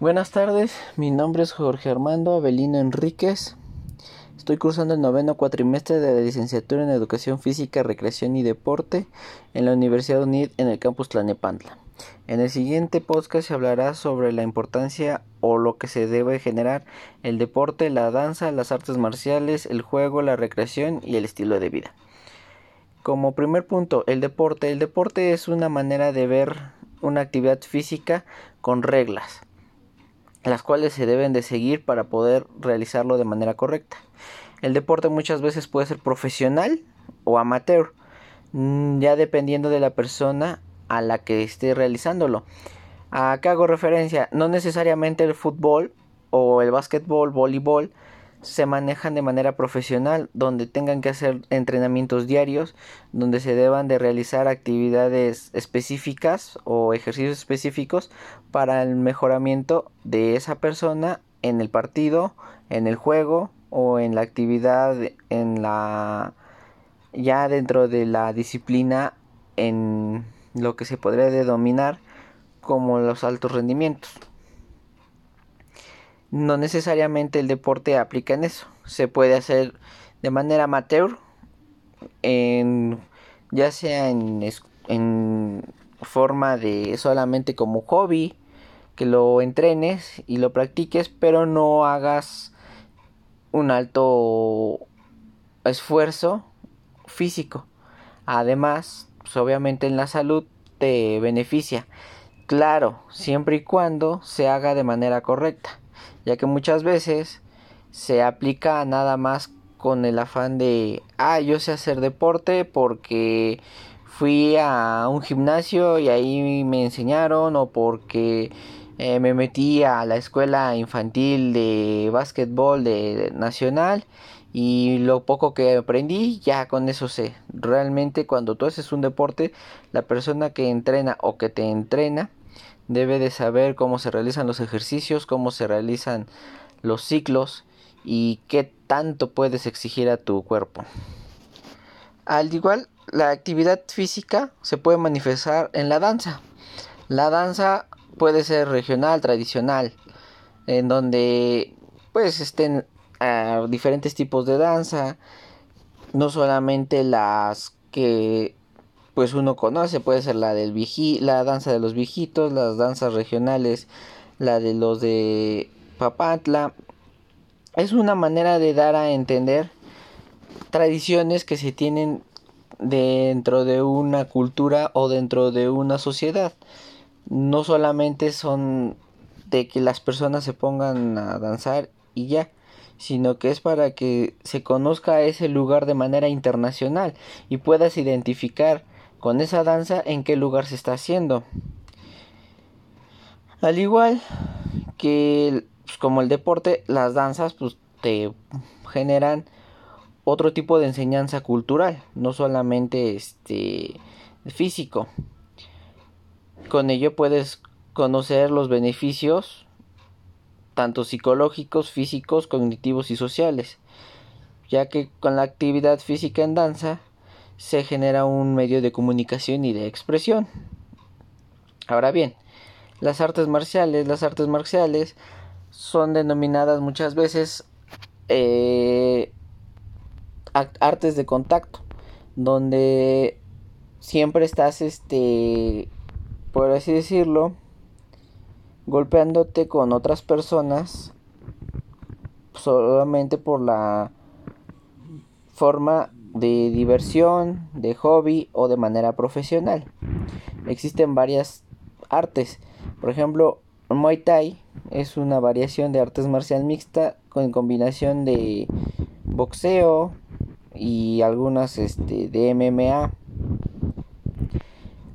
Buenas tardes, mi nombre es Jorge Armando Avelino Enríquez. Estoy cursando el noveno cuatrimestre de la licenciatura en Educación Física, Recreación y Deporte en la Universidad UNID en el campus Tlanepantla. En el siguiente podcast se hablará sobre la importancia o lo que se debe generar el deporte, la danza, las artes marciales, el juego, la recreación y el estilo de vida. Como primer punto, el deporte. El deporte es una manera de ver una actividad física con reglas, las cuales se deben de seguir para poder realizarlo de manera correcta. El deporte muchas veces puede ser profesional o amateur, mm, ya dependiendo de la persona a la que esté realizándolo. Acá hago referencia, no necesariamente el fútbol o el básquetbol, voleibol, se manejan de manera profesional, donde tengan que hacer entrenamientos diarios, donde se deban de realizar actividades específicas o ejercicios específicos para el mejoramiento de esa persona en el partido, en el juego o en la actividad en la ya dentro de la disciplina en lo que se podría denominar como los altos rendimientos no necesariamente el deporte aplica en eso. Se puede hacer de manera amateur, en, ya sea en, forma de solamente como hobby, que lo entrenes y lo practiques, pero no hagas un alto esfuerzo físico. Además, pues obviamente en la salud te beneficia. Claro, siempre y cuando se haga de manera correcta ya que muchas veces se aplica nada más con el afán de, ah, yo sé hacer deporte porque fui a un gimnasio y ahí me enseñaron o porque eh, me metí a la escuela infantil de básquetbol nacional y lo poco que aprendí ya con eso sé. Realmente cuando tú haces un deporte, la persona que entrena o que te entrena debe de saber cómo se realizan los ejercicios, cómo se realizan los ciclos y qué tanto puedes exigir a tu cuerpo. Al igual, la actividad física se puede manifestar en la danza. La danza puede ser regional, tradicional, en donde pues estén ah, diferentes tipos de danza, no solamente las que pues uno conoce, puede ser la del la danza de los viejitos, las danzas regionales, la de los de Papatla. Es una manera de dar a entender tradiciones que se tienen dentro de una cultura o dentro de una sociedad. No solamente son de que las personas se pongan a danzar y ya, sino que es para que se conozca ese lugar de manera internacional y puedas identificar con esa danza en qué lugar se está haciendo. Al igual que pues, como el deporte, las danzas pues te generan otro tipo de enseñanza cultural, no solamente este físico. Con ello puedes conocer los beneficios tanto psicológicos, físicos, cognitivos y sociales, ya que con la actividad física en danza se genera un medio de comunicación y de expresión. Ahora bien, las artes marciales, las artes marciales son denominadas muchas veces eh, artes de contacto, donde siempre estás, este, por así decirlo, golpeándote con otras personas solamente por la forma de diversión, de hobby o de manera profesional. Existen varias artes. Por ejemplo, Muay Thai es una variación de artes marcial mixta con combinación de boxeo y algunas este, de MMA.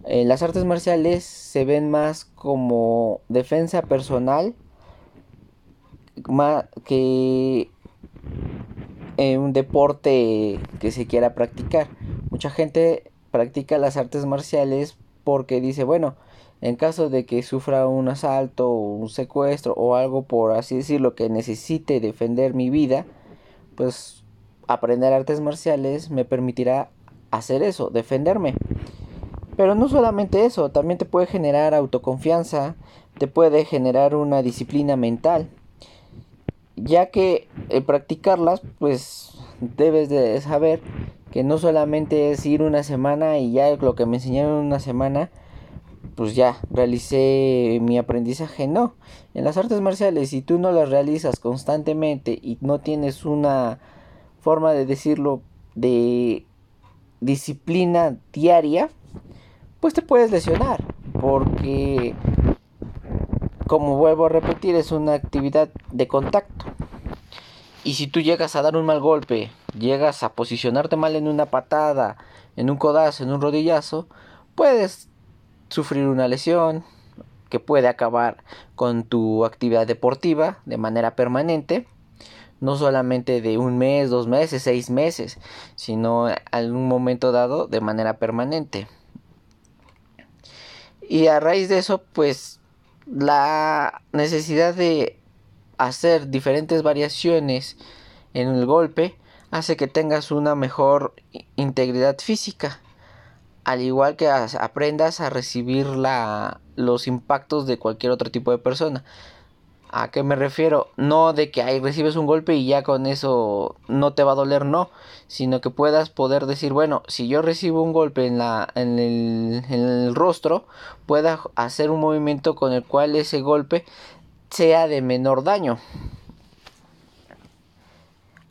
Eh, las artes marciales se ven más como defensa personal que un deporte que se quiera practicar. Mucha gente practica las artes marciales porque dice, bueno, en caso de que sufra un asalto un secuestro o algo por así decirlo que necesite defender mi vida, pues aprender artes marciales me permitirá hacer eso, defenderme. Pero no solamente eso, también te puede generar autoconfianza, te puede generar una disciplina mental, ya que practicarlas pues debes de saber que no solamente es ir una semana y ya lo que me enseñaron una semana pues ya realicé mi aprendizaje. No, en las artes marciales si tú no las realizas constantemente y no tienes una forma de decirlo de disciplina diaria, pues te puedes lesionar porque como vuelvo a repetir es una actividad de contacto. Y si tú llegas a dar un mal golpe, llegas a posicionarte mal en una patada, en un codazo, en un rodillazo, puedes sufrir una lesión que puede acabar con tu actividad deportiva de manera permanente, no solamente de un mes, dos meses, seis meses, sino en un momento dado de manera permanente. Y a raíz de eso, pues la necesidad de hacer diferentes variaciones en el golpe hace que tengas una mejor integridad física al igual que aprendas a recibir la, los impactos de cualquier otro tipo de persona. ¿A qué me refiero? No de que ahí recibes un golpe y ya con eso no te va a doler, no, sino que puedas poder decir, bueno, si yo recibo un golpe en, la, en, el, en el rostro, pueda hacer un movimiento con el cual ese golpe sea de menor daño.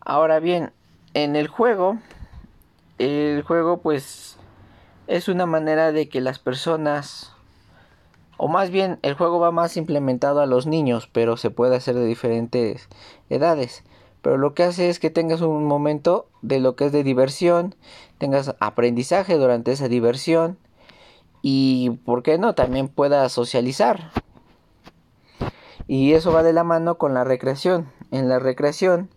Ahora bien, en el juego, el juego pues es una manera de que las personas, o más bien el juego va más implementado a los niños, pero se puede hacer de diferentes edades. Pero lo que hace es que tengas un momento de lo que es de diversión, tengas aprendizaje durante esa diversión y, ¿por qué no?, también puedas socializar. Y eso va de la mano con la recreación. En la recreación,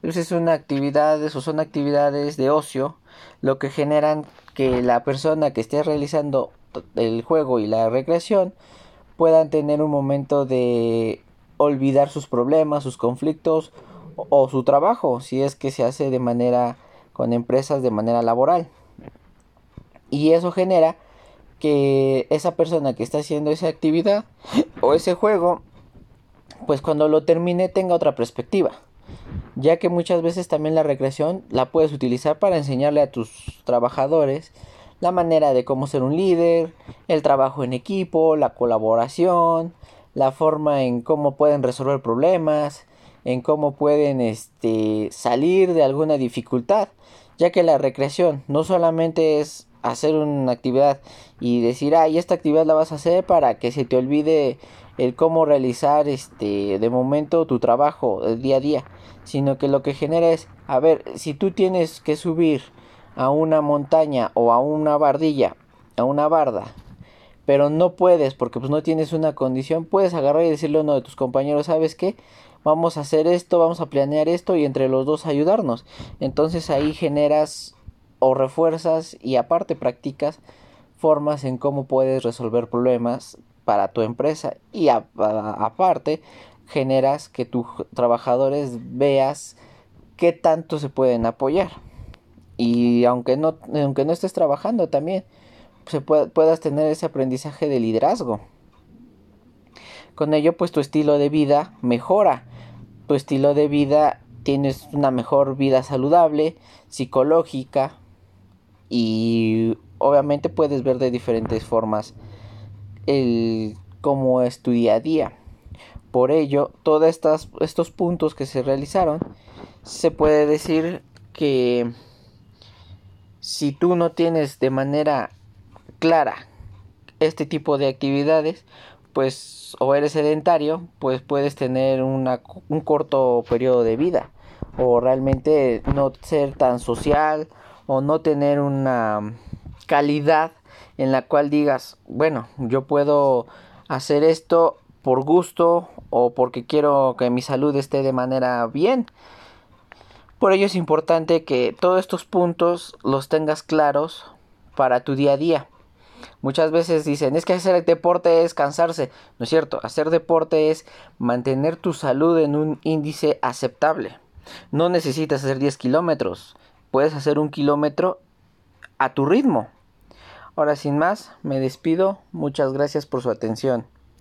pues es una actividad, o son actividades de ocio, lo que generan que la persona que esté realizando el juego y la recreación puedan tener un momento de olvidar sus problemas, sus conflictos o, su trabajo, si es que se hace de manera con empresas de manera laboral. Y eso genera que esa persona que está haciendo esa actividad o ese juego, pues cuando lo termine tenga otra perspectiva ya que muchas veces también la recreación la puedes utilizar para enseñarle a tus trabajadores la manera de cómo ser un líder, el trabajo en equipo, la colaboración, la forma en cómo pueden resolver problemas, en cómo pueden este, salir de alguna dificultad, ya que la recreación no solamente es hacer una actividad y decir, ay, esta actividad la vas a hacer para que se te olvide el cómo realizar este de momento tu trabajo día a día, sino que lo que genera es, a ver, si tú tienes que subir a una montaña o a una bardilla, a una barda, pero no puedes porque pues no tienes una condición, puedes agarrar y decirle a uno de tus compañeros, ¿sabes qué? Vamos a hacer esto, vamos a planear esto y entre los dos ayudarnos. Entonces ahí generas o refuerzas y aparte practicas formas en cómo puedes resolver problemas para tu empresa y aparte generas que tus trabajadores veas qué tanto se pueden apoyar y aunque no aunque no estés trabajando también se puedas tener ese aprendizaje de liderazgo con ello pues tu estilo de vida mejora tu estilo de vida tienes una mejor vida saludable psicológica y obviamente puedes ver de diferentes formas el cómo es tu día a día. Por ello, todos estos puntos que se realizaron, se puede decir que si tú no tienes de manera clara este tipo de actividades, pues o eres sedentario, pues puedes tener una, un corto periodo de vida o realmente no ser tan social o no tener una calidad en la cual digas, bueno, yo puedo hacer esto por gusto o porque quiero que mi salud esté de manera bien. Por ello es importante que todos estos puntos los tengas claros para tu día a día. Muchas veces dicen, es que hacer deporte es cansarse. No es cierto, hacer deporte es mantener tu salud en un índice aceptable. No necesitas hacer 10 kilómetros, puedes hacer un kilómetro a tu ritmo. Ahora sin más, me despido. Muchas gracias por su atención.